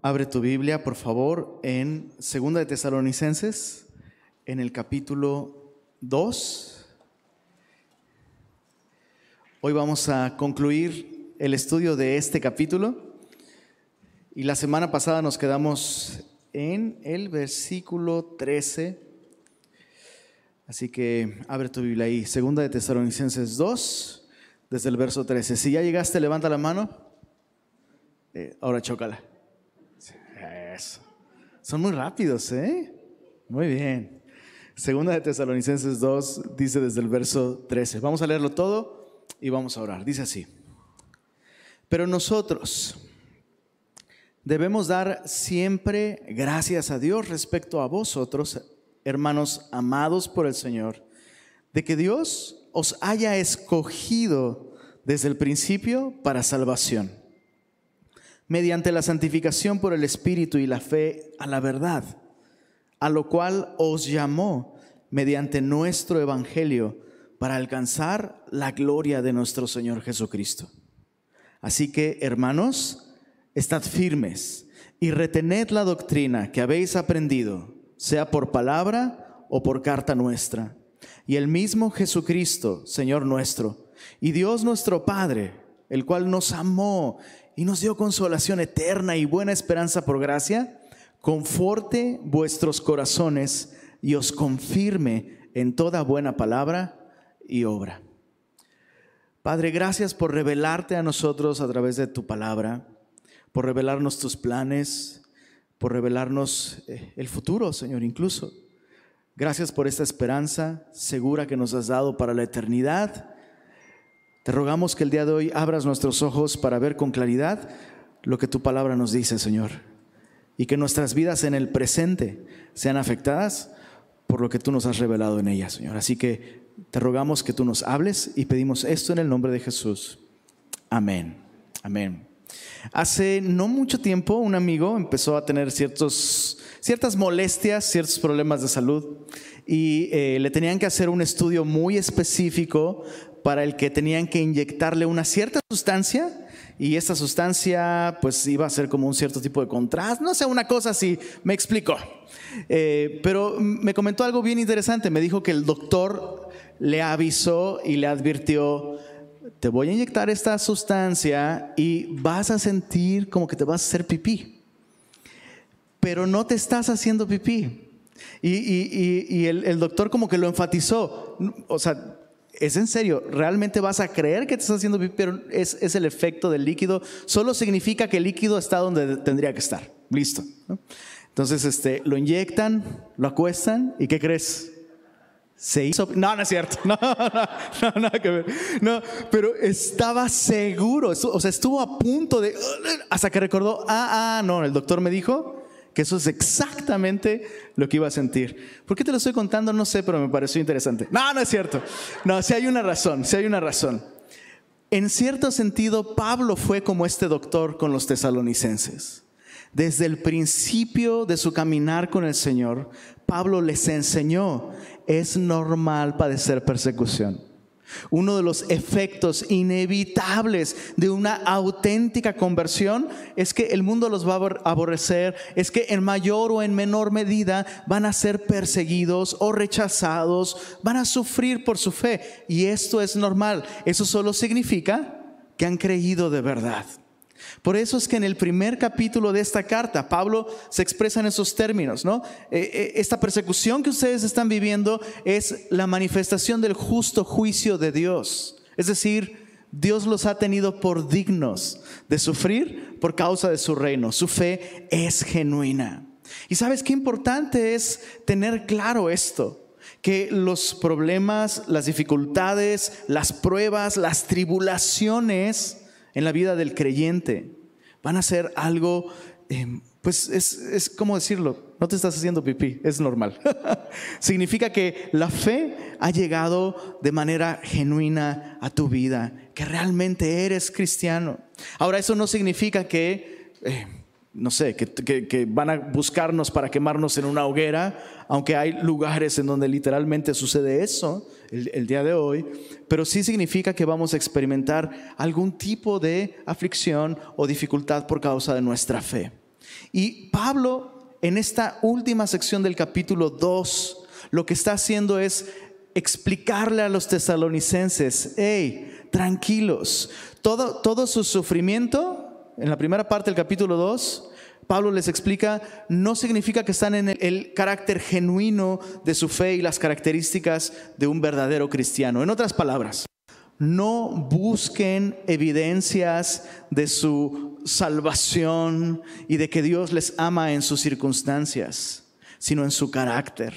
Abre tu Biblia, por favor, en Segunda de Tesalonicenses, en el capítulo 2. Hoy vamos a concluir el estudio de este capítulo. Y la semana pasada nos quedamos en el versículo 13. Así que abre tu Biblia ahí, Segunda de Tesalonicenses 2, desde el verso 13. Si ya llegaste, levanta la mano. Eh, ahora chócala. Son muy rápidos, ¿eh? Muy bien. Segunda de Tesalonicenses 2 dice desde el verso 13. Vamos a leerlo todo y vamos a orar. Dice así. Pero nosotros debemos dar siempre gracias a Dios respecto a vosotros, hermanos amados por el Señor, de que Dios os haya escogido desde el principio para salvación mediante la santificación por el Espíritu y la fe a la verdad, a lo cual os llamó mediante nuestro Evangelio para alcanzar la gloria de nuestro Señor Jesucristo. Así que, hermanos, estad firmes y retened la doctrina que habéis aprendido, sea por palabra o por carta nuestra. Y el mismo Jesucristo, Señor nuestro, y Dios nuestro Padre, el cual nos amó y nos dio consolación eterna y buena esperanza por gracia, conforte vuestros corazones y os confirme en toda buena palabra y obra. Padre, gracias por revelarte a nosotros a través de tu palabra, por revelarnos tus planes, por revelarnos eh, el futuro, Señor, incluso. Gracias por esta esperanza segura que nos has dado para la eternidad te rogamos que el día de hoy abras nuestros ojos para ver con claridad lo que tu palabra nos dice, Señor. Y que nuestras vidas en el presente sean afectadas por lo que tú nos has revelado en ellas, Señor. Así que te rogamos que tú nos hables y pedimos esto en el nombre de Jesús. Amén. Amén. Hace no mucho tiempo un amigo empezó a tener ciertas molestias, ciertos problemas de salud y eh, le tenían que hacer un estudio muy específico para el que tenían que inyectarle una cierta sustancia y esta sustancia pues iba a ser como un cierto tipo de contraste, no sé, una cosa así, me explicó. Eh, pero me comentó algo bien interesante, me dijo que el doctor le avisó y le advirtió, te voy a inyectar esta sustancia y vas a sentir como que te vas a hacer pipí, pero no te estás haciendo pipí. Y, el, el doctor como que lo enfatizó, o sea, es en serio, realmente vas a creer que te estás haciendo pipí, pero es, el efecto del líquido. Solo significa que el líquido está donde tendría que estar. Listo. Entonces, este, lo inyectan, lo acuestan y ¿qué crees? Se hizo. No, no es cierto. No, no, no, que ver. No, pero estaba seguro. O sea, estuvo a punto de. Hasta que recordó, ah, ah, no, el doctor me dijo que eso es exactamente lo que iba a sentir. ¿Por qué te lo estoy contando? No sé, pero me pareció interesante. No, no es cierto. No, si hay una razón, si hay una razón. En cierto sentido, Pablo fue como este doctor con los tesalonicenses. Desde el principio de su caminar con el Señor, Pablo les enseñó, es normal padecer persecución. Uno de los efectos inevitables de una auténtica conversión es que el mundo los va a aborrecer, es que en mayor o en menor medida van a ser perseguidos o rechazados, van a sufrir por su fe. Y esto es normal. Eso solo significa que han creído de verdad. Por eso es que en el primer capítulo de esta carta, Pablo se expresa en esos términos, ¿no? Eh, eh, esta persecución que ustedes están viviendo es la manifestación del justo juicio de Dios. Es decir, Dios los ha tenido por dignos de sufrir por causa de su reino. Su fe es genuina. Y sabes qué importante es tener claro esto que los problemas, las dificultades, las pruebas, las tribulaciones en la vida del creyente. Van a ser algo, eh, pues es, es como decirlo, no te estás haciendo pipí, es normal. Significa que la fe ha llegado de manera genuina a tu vida, que realmente eres cristiano. Ahora, eso no significa que... Eh, no sé, que, van a buscarnos para quemarnos en una hoguera, aunque hay lugares en donde literalmente sucede eso el, día de hoy, pero sí significa que vamos a experimentar algún tipo de aflicción o dificultad por causa de nuestra fe. Y Pablo, en esta última sección del capítulo 2, lo que está haciendo es explicarle a los tesalonicenses, hey, tranquilos, todo, todo su sufrimiento, en la primera parte del capítulo 2, Pablo les explica, no significa que están en el, carácter genuino de su fe y las características de un verdadero cristiano. En otras palabras, no busquen evidencias de su salvación y de que Dios les ama en sus circunstancias, sino en su carácter.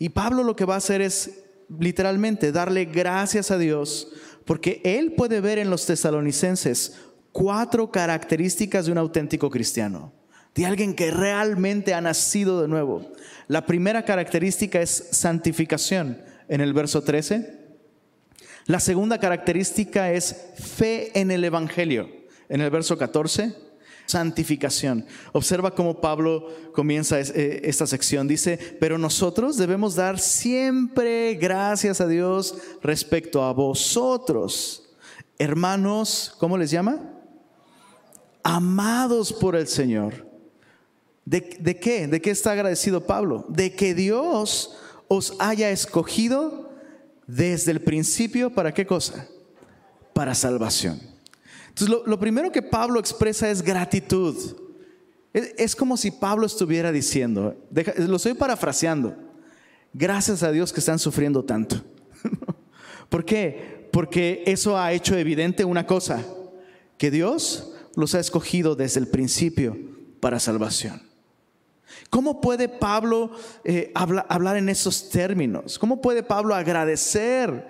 Y Pablo lo que va a hacer es literalmente darle gracias a Dios porque él puede ver en los tesalonicenses cuatro características de un auténtico cristiano de alguien que realmente ha nacido de nuevo. La primera característica es santificación en el verso 13. La segunda característica es fe en el Evangelio en el verso 14. Santificación. Observa cómo Pablo comienza eh, esta sección. Dice, pero nosotros debemos dar siempre gracias a Dios respecto a vosotros, hermanos, ¿cómo les llama? Amados por el Señor ¿De, qué? ¿De qué está agradecido Pablo? De que Dios os haya escogido desde el principio para qué cosa? Para salvación. Entonces lo, primero que Pablo expresa es gratitud. Es, como si Pablo estuviera diciendo, lo estoy parafraseando, gracias a Dios que están sufriendo tanto. ¿Por qué? Porque eso ha hecho evidente una cosa, que Dios los ha escogido desde el principio para salvación. ¿Cómo puede Pablo eh, hablar en esos términos? ¿Cómo puede Pablo agradecer?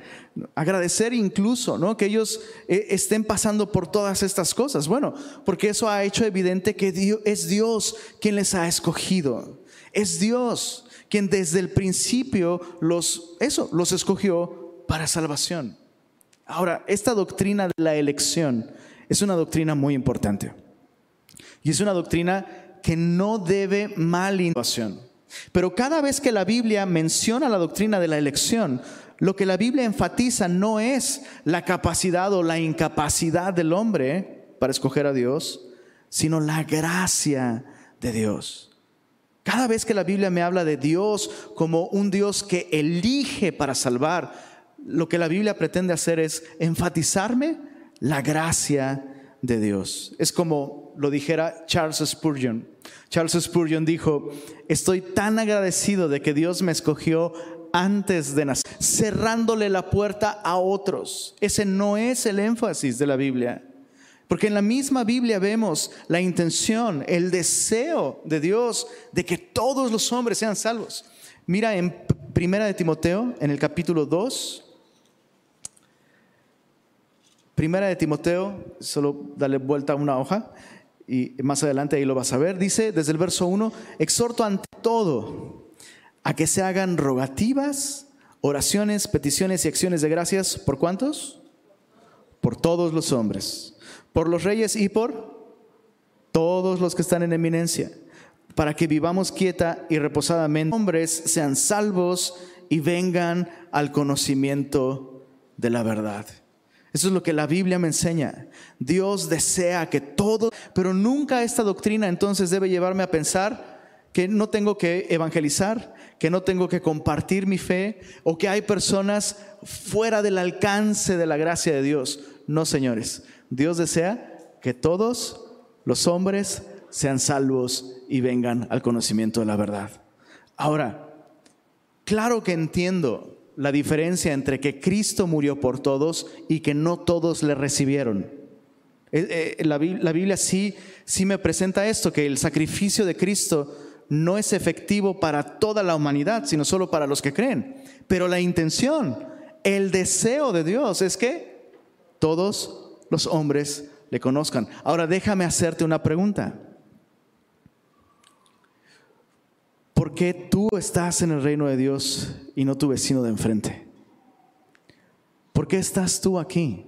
Agradecer incluso. Que ellos eh, estén pasando por todas estas cosas. Bueno, porque eso ha hecho evidente que es Dios quien les ha escogido. Es Dios quien desde el principio los, eso, los escogió para salvación. Ahora, esta doctrina de la elección es una doctrina muy importante. Y es una doctrina que no debe innovación. Pero cada vez que la Biblia menciona la doctrina de la elección, lo que la Biblia enfatiza no es la capacidad o la incapacidad del hombre para escoger a Dios, sino la gracia de Dios. Cada vez que la Biblia me habla de Dios como un Dios que elige para salvar, lo que la Biblia pretende hacer es enfatizarme la gracia de Dios. Es como lo dijera Charles Spurgeon. Charles Spurgeon dijo, estoy tan agradecido de que Dios me escogió antes de nacer, cerrándole la puerta a otros. Ese no es el énfasis de la Biblia. Porque en la misma Biblia vemos la intención, el deseo de Dios de que todos los hombres sean salvos. Mira en Primera de Timoteo, en el capítulo 2, Primera de Timoteo, solo dale vuelta a una hoja y más adelante ahí lo vas a ver. Dice desde el verso 1, exhorto ante todo a que se hagan rogativas, oraciones, peticiones y acciones de gracias. ¿Por cuántos? Por todos los hombres, por los reyes y por todos los que están en eminencia, para que vivamos quieta y reposadamente. Hombres sean salvos y vengan al conocimiento de la verdad. Eso es lo que la Biblia me enseña. Dios desea que todo, pero nunca esta doctrina entonces debe llevarme a pensar que no tengo que evangelizar, que no tengo que compartir mi fe o que hay personas fuera del alcance de la gracia de Dios. No, señores. Dios desea que todos los hombres sean salvos y vengan al conocimiento de la verdad. Ahora, claro que entiendo la diferencia entre que Cristo murió por todos y que no todos le recibieron. Eh, eh, la, Biblia sí, sí me presenta esto, que el sacrificio de Cristo no es efectivo para toda la humanidad, sino solo para los que creen. Pero la intención, el deseo de Dios es que todos los hombres le conozcan. Ahora déjame hacerte una pregunta. ¿Por qué tú estás en el reino de Dios y no tu vecino de enfrente? ¿Por qué estás tú aquí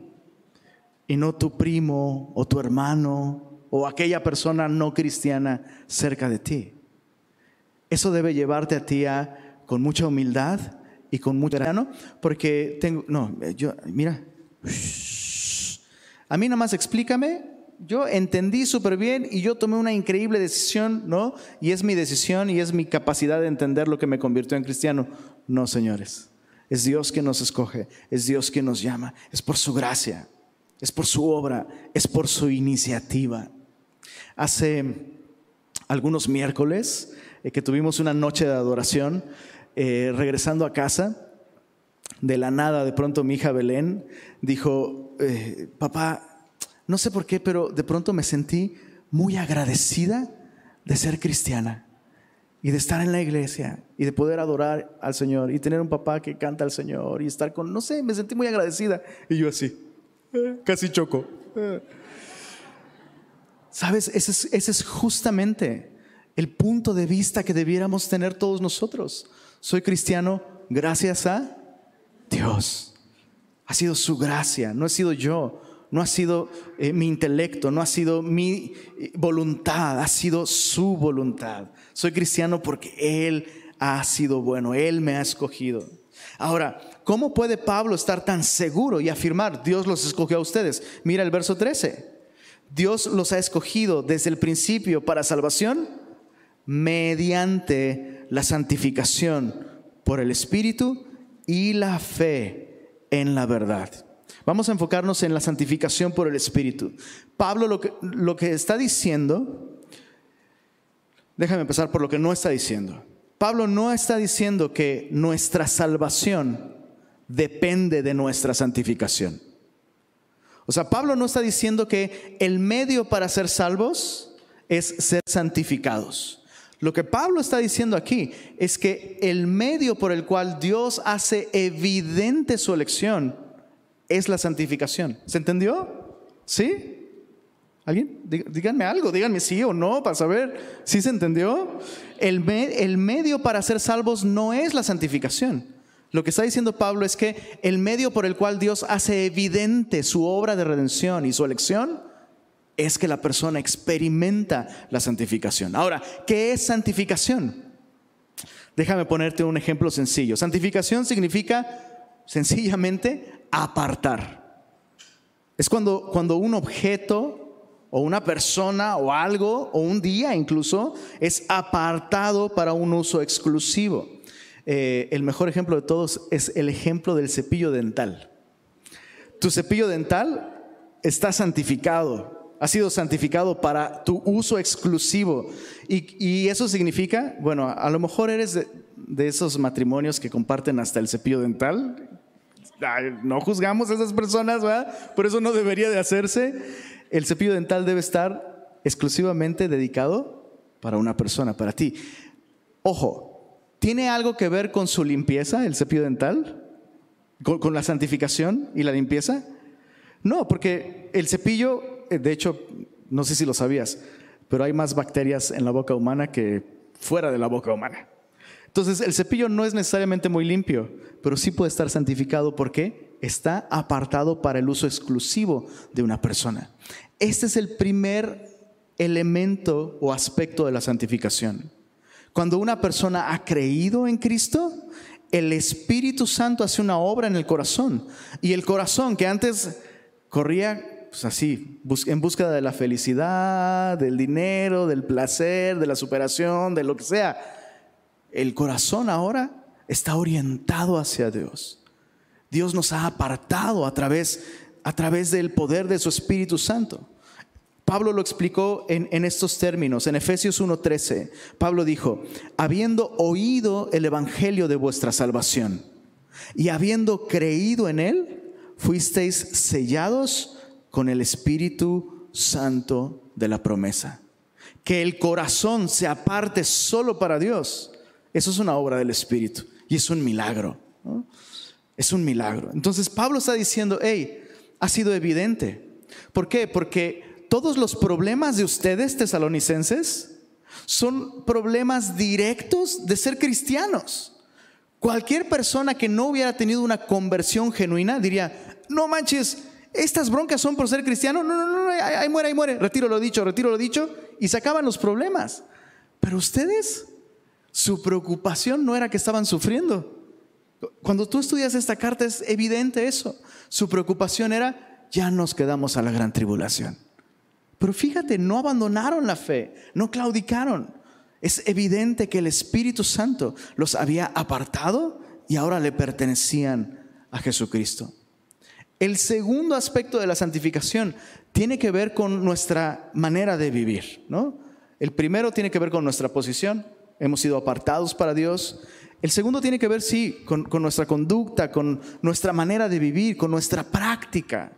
y no tu primo o tu hermano o aquella persona no cristiana cerca de ti? Eso debe llevarte a ti a, con mucha humildad y con mucho ¿no? porque tengo no, yo mira, a mí nada más explícame yo entendí súper bien y yo tomé una increíble decisión, ¿no? Y es mi decisión y es mi capacidad de entender lo que me convirtió en cristiano. No, señores. Es Dios quien nos escoge, es Dios quien nos llama, es por su gracia, es por su obra, es por su iniciativa. Hace algunos miércoles eh, que tuvimos una noche de adoración, eh, regresando a casa, de la nada, de pronto mi hija Belén dijo, eh, papá, no sé por qué, pero de pronto me sentí muy agradecida de ser cristiana y de estar en la iglesia y de poder adorar al Señor y tener un papá que canta al Señor y estar con, no sé, me sentí muy agradecida. Y yo así, eh, casi choco. Eh. ¿Sabes? Ese es, justamente el punto de vista que debiéramos tener todos nosotros. Soy cristiano gracias a Dios. Ha sido su gracia, no he sido yo no ha sido eh, mi intelecto, no ha sido mi eh, voluntad, ha sido su voluntad. Soy cristiano porque Él ha sido bueno, Él me ha escogido. Ahora, ¿cómo puede Pablo estar tan seguro y afirmar, Dios los escogió a ustedes? Mira el verso 13. Dios los ha escogido desde el principio para salvación mediante la santificación por el Espíritu y la fe en la verdad. Vamos a enfocarnos en la santificación por el Espíritu. Pablo lo que, lo que está diciendo, déjame empezar por lo que no está diciendo. Pablo no está diciendo que nuestra salvación depende de nuestra santificación. O sea, Pablo no está diciendo que el medio para ser salvos es ser santificados. Lo que Pablo está diciendo aquí es que el medio por el cual Dios hace evidente su elección es la santificación. ¿Se entendió? ¿Sí? ¿Alguien? Díganme algo, díganme sí o no para saber si se entendió. El, el medio para ser salvos no es la santificación. Lo que está diciendo Pablo es que el medio por el cual Dios hace evidente su obra de redención y su elección es que la persona experimenta la santificación. Ahora, ¿qué es santificación? Déjame ponerte un ejemplo sencillo. Santificación significa sencillamente apartar. Es cuando, cuando un objeto o una persona o algo o un día incluso es apartado para un uso exclusivo. Eh, el mejor ejemplo de todos es el ejemplo del cepillo dental. Tu cepillo dental está santificado, ha sido santificado para tu uso exclusivo. Y, eso significa, bueno, a lo mejor eres de, de, esos matrimonios que comparten hasta el cepillo dental, no juzgamos a esas personas, ¿verdad? Por eso no debería de hacerse. El cepillo dental debe estar exclusivamente dedicado para una persona, para ti. Ojo, ¿tiene algo que ver con su limpieza el cepillo dental? ¿Con, la santificación y la limpieza? No, porque el cepillo, eh, de hecho, no sé si lo sabías, pero hay más bacterias en la boca humana que fuera de la boca humana. Entonces, el cepillo no es necesariamente muy limpio, pero sí puede estar santificado porque está apartado para el uso exclusivo de una persona. Este es el primer elemento o aspecto de la santificación. Cuando una persona ha creído en Cristo, el Espíritu Santo hace una obra en el corazón. Y el corazón que antes corría pues así, en búsqueda de la felicidad, del dinero, del placer, de la superación, de lo que sea, el corazón ahora está orientado hacia Dios. Dios nos ha apartado a través, a través del poder de su Espíritu Santo. Pablo lo explicó en, en estos términos, en Efesios 1.13. Pablo dijo, habiendo oído el Evangelio de vuestra salvación y habiendo creído en él, fuisteis sellados con el Espíritu Santo de la promesa. Que el corazón se aparte solo para Dios eso es una obra del Espíritu y es un milagro. Es un milagro. Entonces Pablo está diciendo, hey, ha sido evidente. ¿Por qué? Porque todos los problemas de ustedes, tesalonicenses, son problemas directos de ser cristianos. Cualquier persona que no hubiera tenido una conversión genuina diría, no manches, estas broncas son por ser cristiano. No, no, no, ahí muere, ahí muere. Retiro lo dicho, retiro lo dicho. Y se acaban los problemas. Pero ustedes su preocupación no era que estaban sufriendo. Cuando tú estudias esta carta es evidente eso. Su preocupación era, ya nos quedamos a la gran tribulación. Pero fíjate, no abandonaron la fe, no claudicaron. Es evidente que el Espíritu Santo los había apartado y ahora le pertenecían a Jesucristo. El segundo aspecto de la santificación tiene que ver con nuestra manera de vivir, ¿no? El primero tiene que ver con nuestra posición, hemos sido apartados para Dios. El segundo tiene que ver, sí, con, nuestra conducta, con nuestra manera de vivir, con nuestra práctica.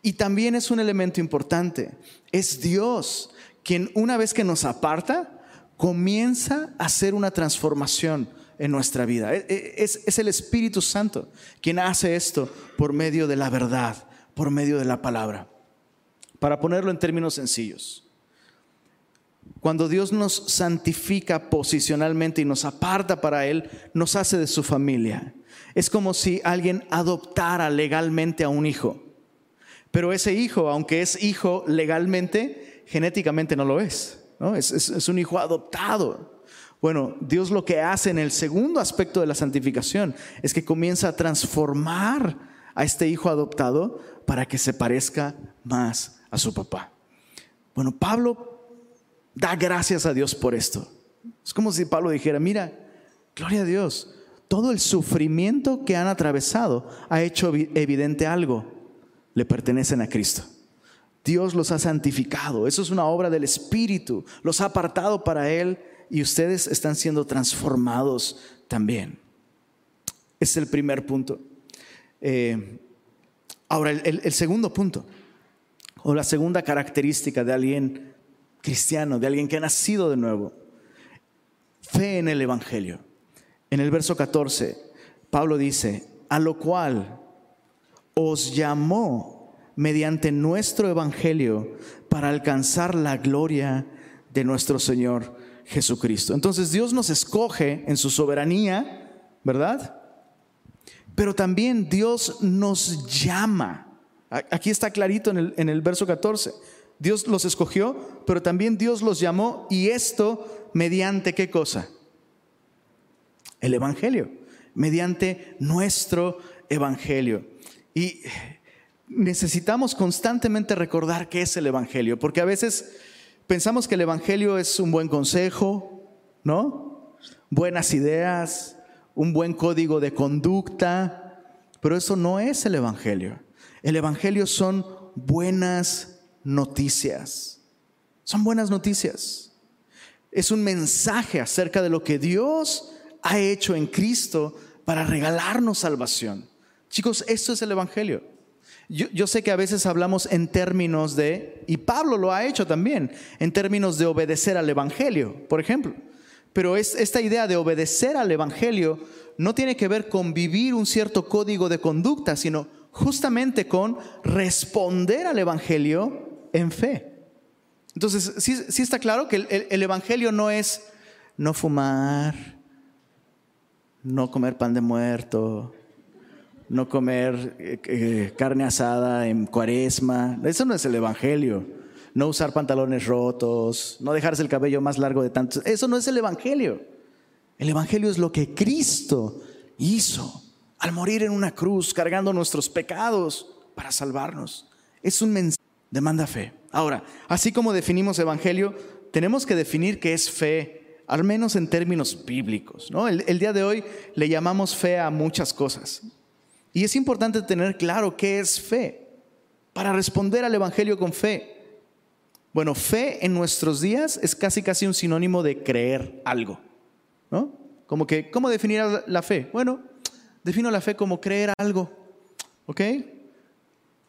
Y también es un elemento importante, es Dios quien una vez que nos aparta, comienza a hacer una transformación en nuestra vida. E, e, es, el Espíritu Santo quien hace esto por medio de la verdad, por medio de la palabra. Para ponerlo en términos sencillos, cuando Dios nos santifica posicionalmente y nos aparta para Él, nos hace de su familia. Es como si alguien adoptara legalmente a un hijo. Pero ese hijo, aunque es hijo legalmente, genéticamente no lo es. Es, un hijo adoptado. Bueno, Dios lo que hace en el segundo aspecto de la santificación es que comienza a transformar a este hijo adoptado para que se parezca más a su papá. Bueno, Pablo da gracias a Dios por esto. Es como si Pablo dijera, mira, gloria a Dios, todo el sufrimiento que han atravesado ha hecho evidente algo, le pertenecen a Cristo. Dios los ha santificado. Eso es una obra del Espíritu. Los ha apartado para Él y ustedes están siendo transformados también. Es el primer punto. Eh, ahora, el, segundo punto, o la segunda característica de alguien cristiano, de alguien que ha nacido de nuevo, fe en el Evangelio. En el verso 14, Pablo dice, a lo cual os llamó mediante nuestro Evangelio para alcanzar la gloria de nuestro Señor Jesucristo. Entonces Dios nos escoge en su soberanía, ¿verdad? Pero también Dios nos llama. Aquí está clarito en el, en el verso 14. Dios los escogió, pero también Dios los llamó y esto mediante qué cosa? El Evangelio, mediante nuestro Evangelio. Y necesitamos constantemente recordar qué es el Evangelio, porque a veces pensamos que el Evangelio es un buen consejo, ¿no? Buenas ideas, un buen código de conducta, pero eso no es el Evangelio. El Evangelio son buenas noticias. Son buenas noticias. Es un mensaje acerca de lo que Dios ha hecho en Cristo para regalarnos salvación. Chicos, esto es el Evangelio. Yo, sé que a veces hablamos en términos de, y Pablo lo ha hecho también, en términos de obedecer al Evangelio, por ejemplo. Pero es, esta idea de obedecer al Evangelio no tiene que ver con vivir un cierto código de conducta, sino justamente con responder al Evangelio en fe. Entonces, sí, está claro que el Evangelio no es no fumar, no comer pan de muerto, no comer eh, eh, carne asada en cuaresma. Eso no es el Evangelio. No usar pantalones rotos, no dejarse el cabello más largo de tantos. Eso no es el Evangelio. El Evangelio es lo que Cristo hizo al morir en una cruz, cargando nuestros pecados para salvarnos. Es un mensaje, demanda fe. Ahora, así como definimos Evangelio, tenemos que definir qué es fe, al menos en términos bíblicos. ¿no? el día de hoy le llamamos fe a muchas cosas. Y es importante tener claro qué es fe para responder al Evangelio con fe. Bueno, fe en nuestros días es casi casi un sinónimo de creer algo, ¿no? Como que, ¿cómo definir la fe? Bueno, defino la fe como creer algo, ¿ok?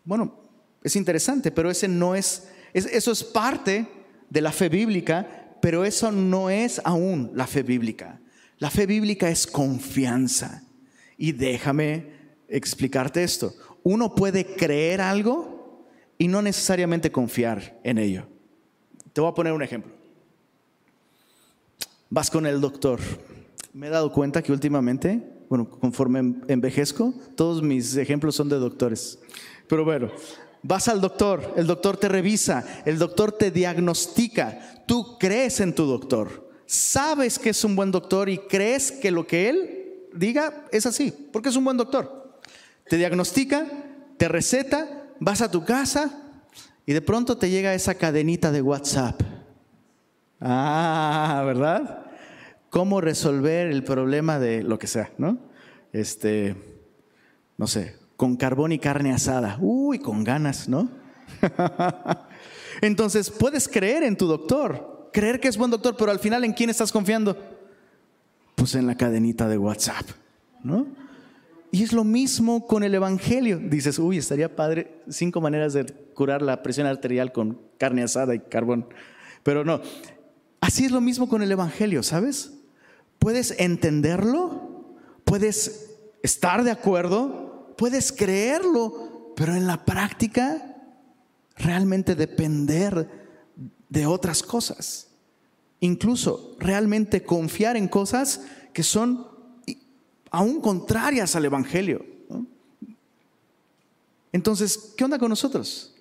Bueno, es interesante, pero ese no es, eso es parte de la fe bíblica, pero eso no es aún la fe bíblica. La fe bíblica es confianza. Y déjame explicarte esto. Uno puede creer algo y no necesariamente confiar en ello. Te voy a poner un ejemplo. Vas con el doctor. Me he dado cuenta que últimamente, bueno, conforme envejezco, todos mis ejemplos son de doctores. Pero bueno, vas al doctor, el doctor te revisa, el doctor te diagnostica, tú crees en tu doctor, sabes que es un buen doctor y crees que lo que él diga es así, porque es un buen doctor te diagnostica, te receta, vas a tu casa y de pronto te llega esa cadenita de WhatsApp. Ah, ¿verdad? ¿Cómo resolver el problema de lo que sea, no? Este, no sé, con carbón y carne asada. Uy, con ganas, ¿no? Entonces, puedes creer en tu doctor, creer que es buen doctor, pero al final, ¿en quién estás confiando? Pues en la cadenita de WhatsApp, ¿no? Y es lo mismo con el Evangelio. Dices, uy, estaría padre cinco maneras de curar la presión arterial con carne asada y carbón. Pero no, así es lo mismo con el Evangelio, ¿sabes? Puedes entenderlo, puedes estar de acuerdo, puedes creerlo, pero en la práctica realmente depender de otras cosas. Incluso realmente confiar en cosas que son aún contrarias al Evangelio. Entonces, ¿qué onda con nosotros?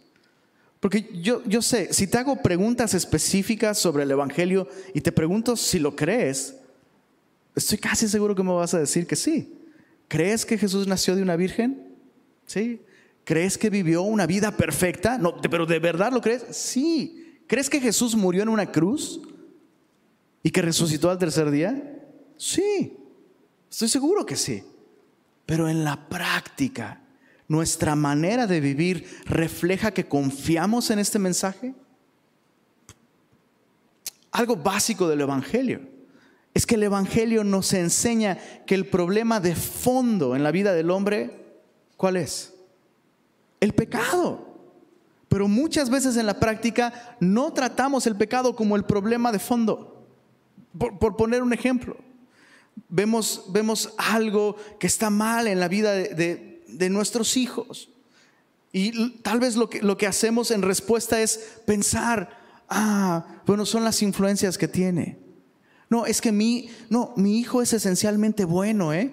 Porque yo, yo sé, si te hago preguntas específicas sobre el Evangelio y te pregunto si lo crees, estoy casi seguro que me vas a decir que sí. ¿Crees que Jesús nació de una virgen? Sí. ¿Crees que vivió una vida perfecta? No, pero ¿de verdad lo crees? Sí. ¿Crees que Jesús murió en una cruz y que resucitó al tercer día? Sí. Estoy seguro que sí. Pero en la práctica, nuestra manera de vivir refleja que confiamos en este mensaje. Algo básico del Evangelio es que el Evangelio nos enseña que el problema de fondo en la vida del hombre, ¿cuál es? El pecado. Pero muchas veces en la práctica no tratamos el pecado como el problema de fondo. Por, poner un ejemplo, vemos, vemos algo que está mal en la vida de, nuestros hijos. Y tal vez lo que, lo que hacemos en respuesta es pensar, ah, bueno, son las influencias que tiene. No, es que mi, no, mi hijo es esencialmente bueno, ¿eh?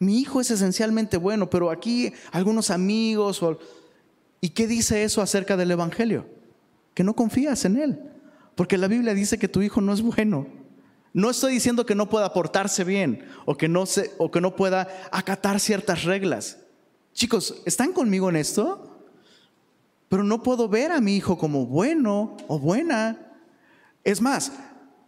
Mi hijo es esencialmente bueno, pero aquí algunos amigos, ¿y qué dice eso acerca del Evangelio? Que no confías en él, porque la Biblia dice que tu hijo no es bueno. No estoy diciendo que no pueda portarse bien o que no, se, o que no pueda acatar ciertas reglas. Chicos, ¿están conmigo en esto? Pero no puedo ver a mi hijo como bueno o buena. Es más,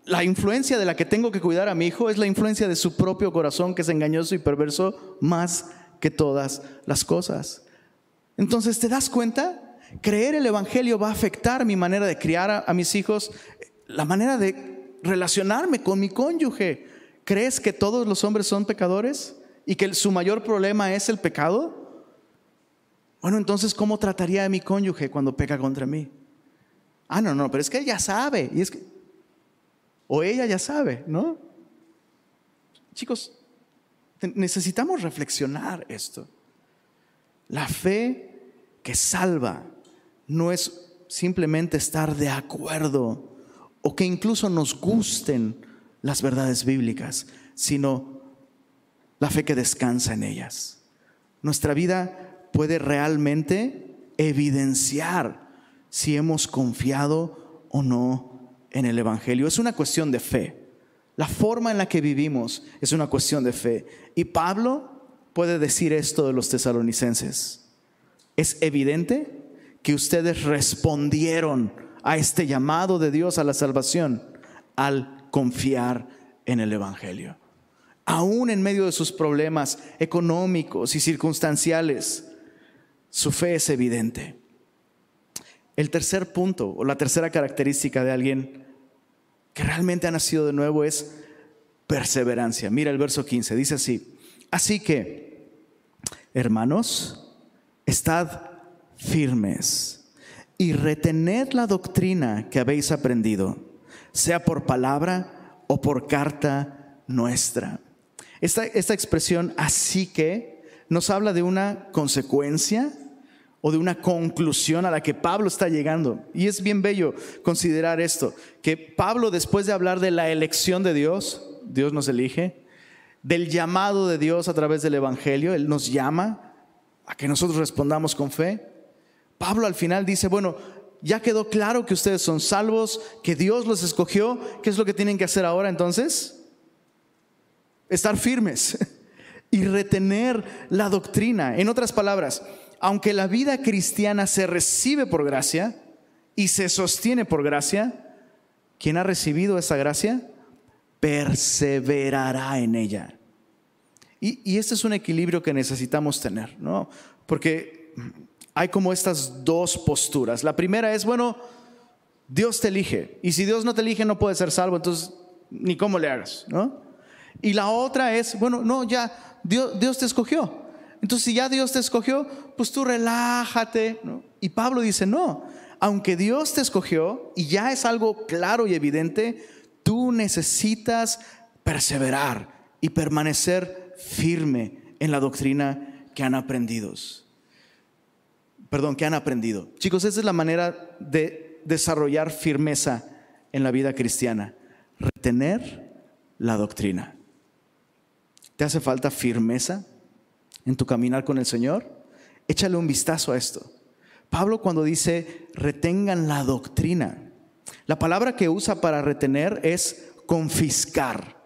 la influencia de la que tengo que cuidar a mi hijo es la influencia de su propio corazón que es engañoso y perverso más que todas las cosas. Entonces, ¿te das cuenta? Creer el Evangelio va a afectar mi manera de criar a, a mis hijos, la manera de relacionarme con mi cónyuge. ¿Crees que todos los hombres son pecadores y que su mayor problema es el pecado? Bueno, entonces, ¿cómo trataría a mi cónyuge cuando peca contra mí? Ah, no, no, pero es que ella sabe. Y es que, o ella ya sabe, ¿no? Chicos, necesitamos reflexionar esto. La fe que salva no es simplemente estar de acuerdo o que incluso nos gusten las verdades bíblicas, sino la fe que descansa en ellas. Nuestra vida puede realmente evidenciar si hemos confiado o no en el Evangelio. Es una cuestión de fe. La forma en la que vivimos es una cuestión de fe. Y Pablo puede decir esto de los tesalonicenses. Es evidente que ustedes respondieron a este llamado de Dios a la salvación al confiar en el Evangelio. Aún en medio de sus problemas económicos y circunstanciales, su fe es evidente. El tercer punto o la tercera característica de alguien que realmente ha nacido de nuevo es perseverancia. Mira el verso 15, dice así, así que, hermanos, estad firmes y retened la doctrina que habéis aprendido, sea por palabra o por carta nuestra. Esta, esta expresión así que nos habla de una consecuencia o de una conclusión a la que Pablo está llegando. Y es bien bello considerar esto, que Pablo después de hablar de la elección de Dios, Dios nos elige, del llamado de Dios a través del Evangelio, Él nos llama a que nosotros respondamos con fe. Pablo al final dice, bueno, ya quedó claro que ustedes son salvos, que Dios los escogió, ¿qué es lo que tienen que hacer ahora entonces? Estar firmes y retener la doctrina. En otras palabras, aunque la vida cristiana se recibe por gracia, y se sostiene por gracia, quien ha recibido esa gracia, perseverará en ella. Y, este es un equilibrio que necesitamos tener, ¿no? Porque hay como estas dos posturas. La primera es, bueno, Dios te elige. Y si Dios no te elige, no puedes ser salvo, entonces ni cómo le hagas, ¿no? Y la otra es, bueno, no, ya, Dios te escogió. Entonces, si ya Dios te escogió, pues tú relájate. Y Pablo dice, no, aunque Dios te escogió y ya es algo claro y evidente, tú necesitas perseverar y permanecer firme en la doctrina que han aprendido. Perdón, que han aprendido. Chicos, esa es la manera de desarrollar firmeza en la vida cristiana. Retener la doctrina. ¿Te hace falta firmeza en tu caminar con el Señor? Échale un vistazo a esto. Pablo cuando dice retengan la doctrina, la palabra que usa para retener es confiscar.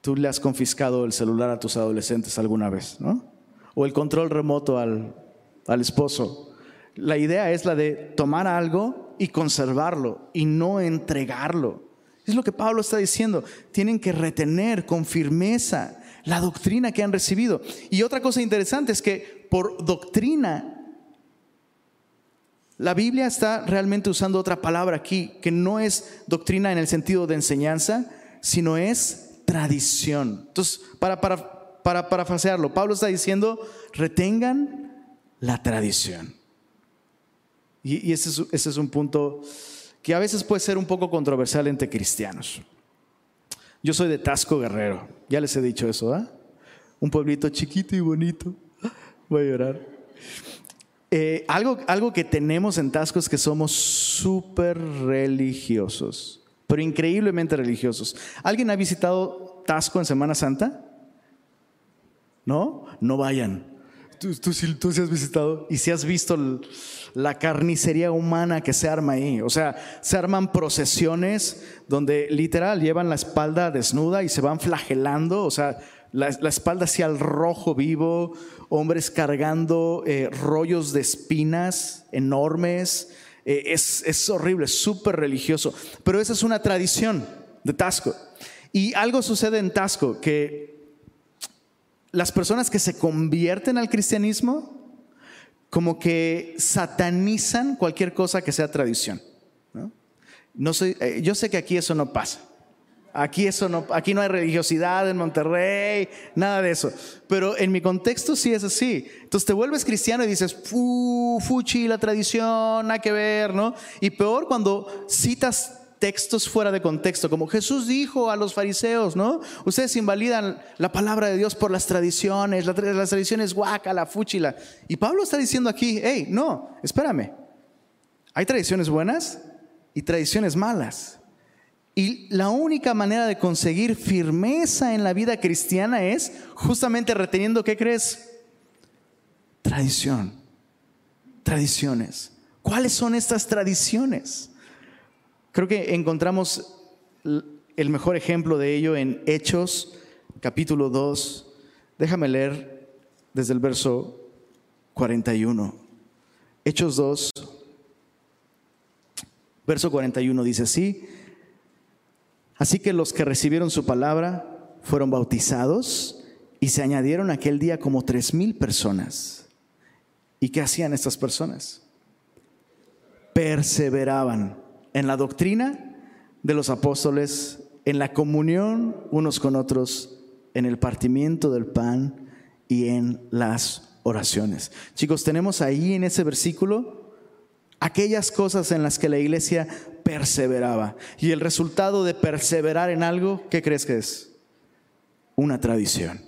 Tú le has confiscado el celular a tus adolescentes alguna vez, ¿no? O el control remoto al, al esposo. La idea es la de tomar algo y conservarlo y no entregarlo. Es lo que Pablo está diciendo. Tienen que retener con firmeza la doctrina que han recibido. Y otra cosa interesante es que por doctrina, la Biblia está realmente usando otra palabra aquí, que no es doctrina en el sentido de enseñanza, sino es tradición. Entonces, para, para, para parafrasearlo, Pablo está diciendo, retengan la tradición. Y, ese, es, ese es un punto que a veces puede ser un poco controversial entre cristianos. Yo soy de Tasco Guerrero, ya les he dicho eso, ¿ah? Un pueblito chiquito y bonito. Voy a llorar. Eh, algo, algo que tenemos en Tasco es que somos súper religiosos, pero increíblemente religiosos. ¿Alguien ha visitado Tasco en Semana Santa? ¿No? No vayan. Tú, tú, tú, sí has visitado y si has visto la carnicería humana que se arma ahí. O sea, se arman procesiones donde literal llevan la espalda desnuda y se van flagelando. O sea, la, espalda hacia el rojo vivo, hombres cargando eh, rollos de espinas enormes. Eh, es, es horrible, súper religioso. Pero esa es una tradición de Tasco. Y algo sucede en Tasco que las personas que se convierten al cristianismo como que satanizan cualquier cosa que sea tradición. ¿no? Eh, yo sé que aquí eso no pasa. Aquí, eso no, aquí no hay religiosidad en Monterrey, nada de eso. Pero en mi contexto sí es así. Entonces te vuelves cristiano y dices, fuchi, la tradición, nada que ver, ¿no? Y peor cuando citas textos fuera de contexto, como Jesús dijo a los fariseos, ¿no? Ustedes invalidan la palabra de Dios por las tradiciones, las tradiciones guaca, la fúchila. Y Pablo está diciendo aquí, hey, no, espérame. Hay tradiciones buenas y tradiciones malas. Y la única manera de conseguir firmeza en la vida cristiana es justamente reteniendo, ¿qué crees? Tradición. Tradiciones. ¿Cuáles son estas tradiciones? Creo que encontramos el mejor ejemplo de ello en Hechos, capítulo 2. Déjame leer desde el verso 41. Hechos 2, verso 41 dice así. Así que los que recibieron su palabra fueron bautizados y se añadieron aquel día como tres mil personas. ¿Y qué hacían estas personas? Perseveraban en la doctrina de los apóstoles, en la comunión unos con otros, en el partimiento del pan y en las oraciones. Chicos, tenemos ahí en ese versículo aquellas cosas en las que la iglesia perseveraba. Y el resultado de perseverar en algo, ¿qué crees que es? Una tradición.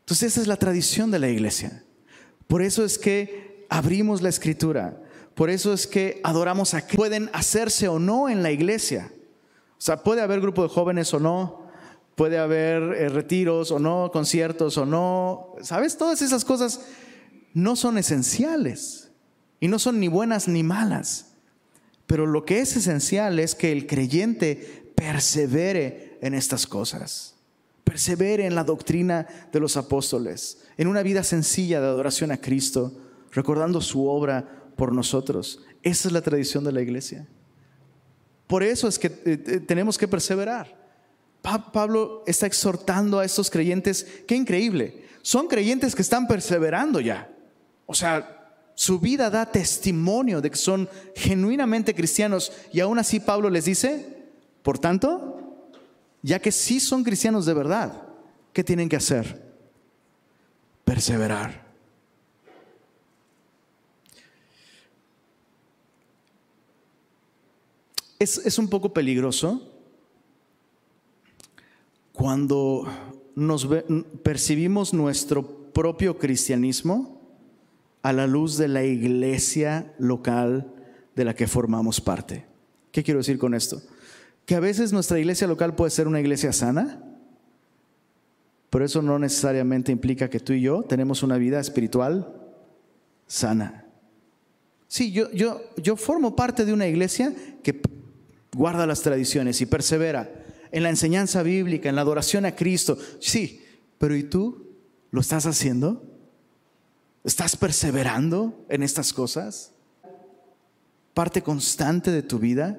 Entonces esa es la tradición de la iglesia. Por eso es que abrimos la escritura por eso es que adoramos a Pueden hacerse o no en la iglesia. O sea, puede haber grupo de jóvenes o no, puede haber eh, retiros o no, conciertos o no. ¿Sabes? Todas esas cosas no son esenciales y no son ni buenas ni malas. Pero lo que es esencial es que el creyente persevere en estas cosas. Persevere en la doctrina de los apóstoles, en una vida sencilla de adoración a Cristo, recordando su obra por nosotros. Esa es la tradición de la iglesia. Por eso es que eh, eh, tenemos que perseverar. Pablo está exhortando a estos creyentes, qué increíble, son creyentes que están perseverando ya. O sea, su vida da testimonio de que son genuinamente cristianos y aún así Pablo les dice, por tanto, ya que sí son cristianos de verdad, ¿qué tienen que hacer? Perseverar. Es, un poco peligroso cuando nos percibimos nuestro propio cristianismo a la luz de la iglesia local de la que formamos parte. ¿Qué quiero decir con esto? Que a veces nuestra iglesia local puede ser una iglesia sana, pero eso no necesariamente implica que tú y yo tenemos una vida espiritual sana. Sí, yo, yo, yo formo parte de una iglesia que guarda las tradiciones y persevera en la enseñanza bíblica, en la adoración a Cristo. Sí, pero ¿y tú? ¿Lo estás haciendo? ¿Estás perseverando en estas cosas? ¿Parte constante de tu vida?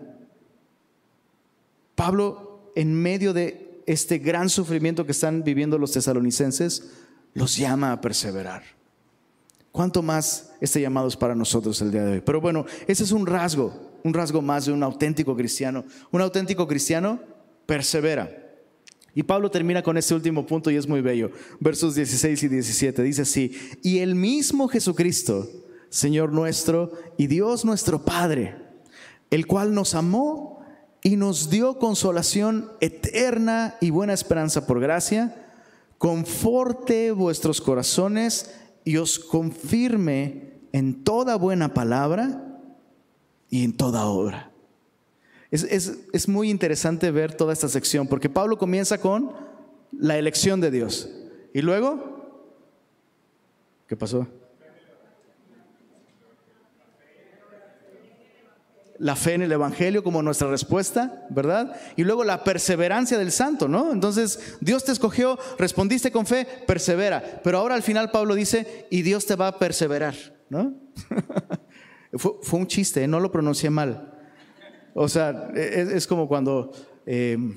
Pablo, en medio de este gran sufrimiento que están viviendo los tesalonicenses, los llama a perseverar. ¿Cuánto más este llamado es para nosotros el día de hoy? Pero bueno, ese es un rasgo, un rasgo más de un auténtico cristiano. Un auténtico cristiano persevera. Y Pablo termina con este último punto y es muy bello. Versos 16 y 17 dice así, y el mismo Jesucristo, Señor nuestro y Dios nuestro Padre, el cual nos amó y nos dio consolación eterna y buena esperanza por gracia, conforte vuestros corazones y os confirme en toda buena palabra y en toda obra es, muy interesante ver toda esta sección, porque Pablo comienza con la elección de Dios. Y luego, ¿qué pasó? la fe en el Evangelio como nuestra respuesta, ¿verdad? Y luego la perseverancia del santo, ¿no? Entonces, Dios te escogió, respondiste con fe, persevera. Pero ahora al final Pablo dice, y Dios te va a perseverar, ¿no? fue, un chiste, ¿eh? no lo pronuncié mal. O sea, es, como cuando, em,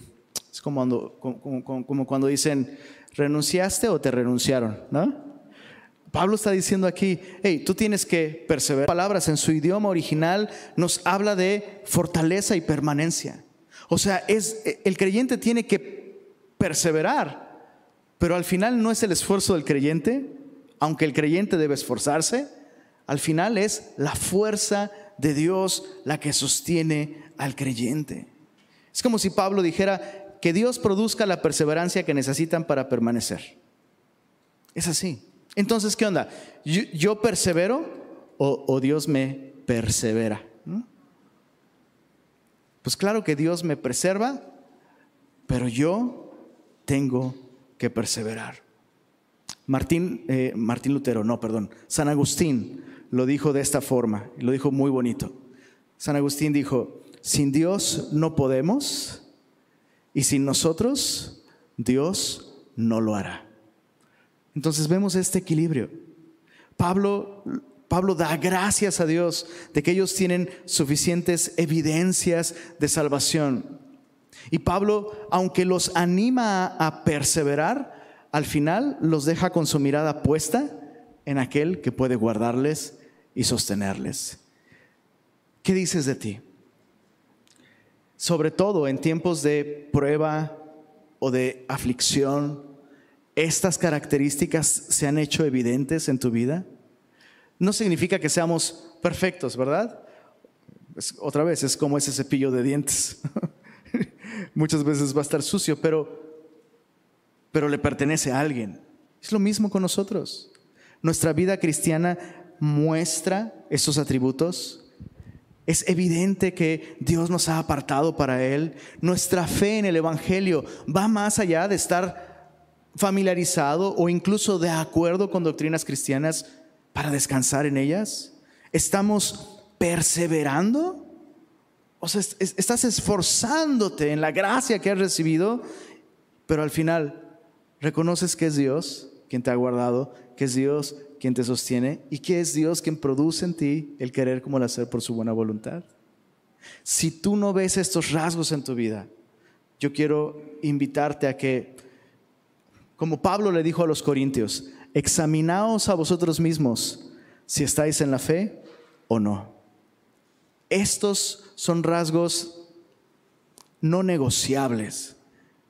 es como cuando, como, cuando dicen, renunciaste o te renunciaron, ¿no? Pablo está diciendo aquí, hey, tú tienes que perseverar. Palabras en su idioma original nos habla de fortaleza y permanencia. O sea, es, el creyente tiene que perseverar, pero al final no es el esfuerzo del creyente, aunque el creyente debe esforzarse, al final es la fuerza de Dios la que sostiene al creyente. Es como si Pablo dijera que Dios produzca la perseverancia que necesitan para permanecer. Es así. Entonces, ¿qué onda? ¿Yo, persevero o, Dios me persevera? Pues claro que Dios me preserva, pero yo tengo que perseverar. Martín, eh, Martín Lutero, no, perdón, San Agustín lo dijo de esta forma, lo dijo muy bonito. San Agustín dijo, sin Dios no podemos y sin nosotros Dios no lo hará. Entonces vemos este equilibrio. Pablo, Pablo da gracias a Dios de que ellos tienen suficientes evidencias de salvación. Y Pablo, aunque los anima a perseverar, al final los deja con su mirada puesta en aquel que puede guardarles y sostenerles. ¿Qué dices de ti? sobre todo en tiempos de prueba o de aflicción, estas características se han hecho evidentes en tu vida. No significa que seamos perfectos, ¿verdad? otra vez, es como ese cepillo de dientes. Muchas veces va a estar sucio, pero, pero le pertenece a alguien. Es lo mismo con nosotros. Nuestra vida cristiana muestra esos atributos es evidente que Dios nos ha apartado para Él. Nuestra fe en el Evangelio va más allá de estar familiarizado o incluso de acuerdo con doctrinas cristianas para descansar en ellas. ¿Estamos perseverando? O sea, estás esforzándote en la gracia que has recibido, pero al final reconoces que es Dios quien te ha guardado, que es Dios quien te sostiene y que es Dios quien produce en ti el querer como el hacer por su buena voluntad. Si tú no ves estos rasgos en tu vida, yo quiero invitarte a que, como Pablo le dijo a los corintios, examinaos a vosotros mismos si estáis en la fe o no. Estos son rasgos no negociables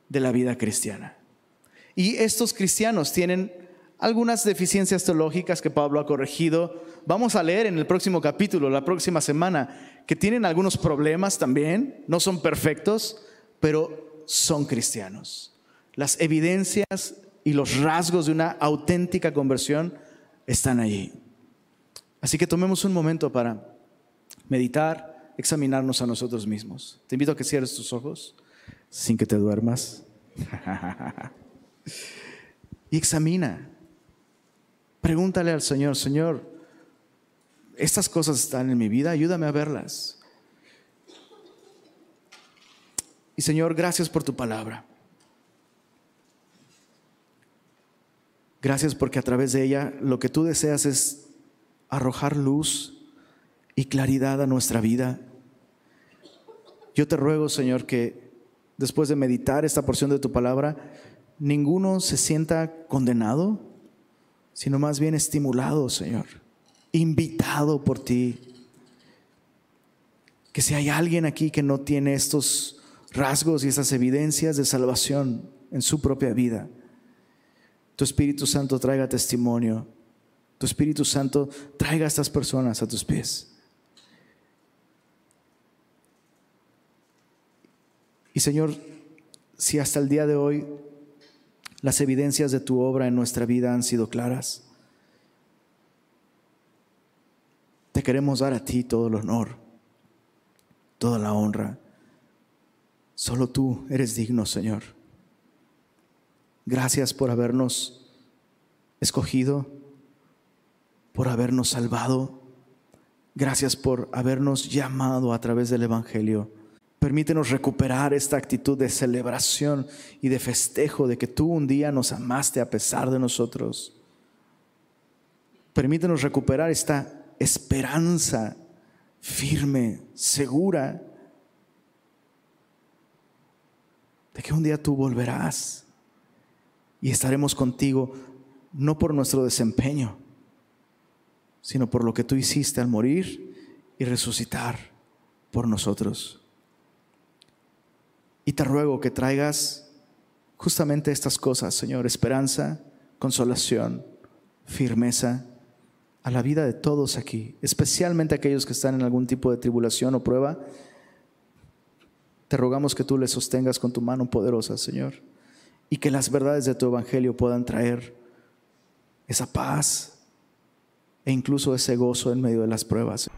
de la vida cristiana. Y estos cristianos tienen algunas deficiencias teológicas que Pablo ha corregido. Vamos a leer en el próximo capítulo, la próxima semana, que tienen algunos problemas también, no son perfectos, pero son cristianos. Las evidencias y los rasgos de una auténtica conversión están allí. Así que tomemos un momento para meditar, examinarnos a nosotros mismos. Te invito a que cierres tus ojos sin que te duermas. y examina Pregúntale al Señor, Señor, estas cosas están en mi vida, ayúdame a verlas. Y Señor, gracias por tu palabra. Gracias porque a través de ella lo que tú deseas es arrojar luz y claridad a nuestra vida. Yo te ruego, Señor, que después de meditar esta porción de tu palabra, ninguno se sienta condenado sino más bien estimulado, Señor, invitado por ti. Que si hay alguien aquí que no tiene estos rasgos y estas evidencias de salvación en su propia vida, tu Espíritu Santo traiga testimonio, tu Espíritu Santo traiga a estas personas a tus pies. Y Señor, si hasta el día de hoy las evidencias de tu obra en nuestra vida han sido claras. Te queremos dar a ti todo el honor, toda la honra. Solo tú eres digno, Señor. Gracias por habernos escogido, por habernos salvado. Gracias por habernos llamado a través del Evangelio Permítenos recuperar esta actitud de celebración y de festejo de que tú un día nos amaste a pesar de nosotros. Permítenos recuperar esta esperanza firme, segura, de que un día tú volverás y estaremos contigo no por nuestro desempeño, sino por lo que tú hiciste al morir y resucitar por nosotros. Y te ruego que traigas justamente estas cosas, Señor, esperanza, consolación, firmeza a la vida de todos aquí, especialmente aquellos que están en algún tipo de tribulación o prueba. Te rogamos que tú les sostengas con tu mano poderosa, Señor, y que las verdades de tu evangelio puedan traer esa paz e incluso ese gozo en medio de las pruebas.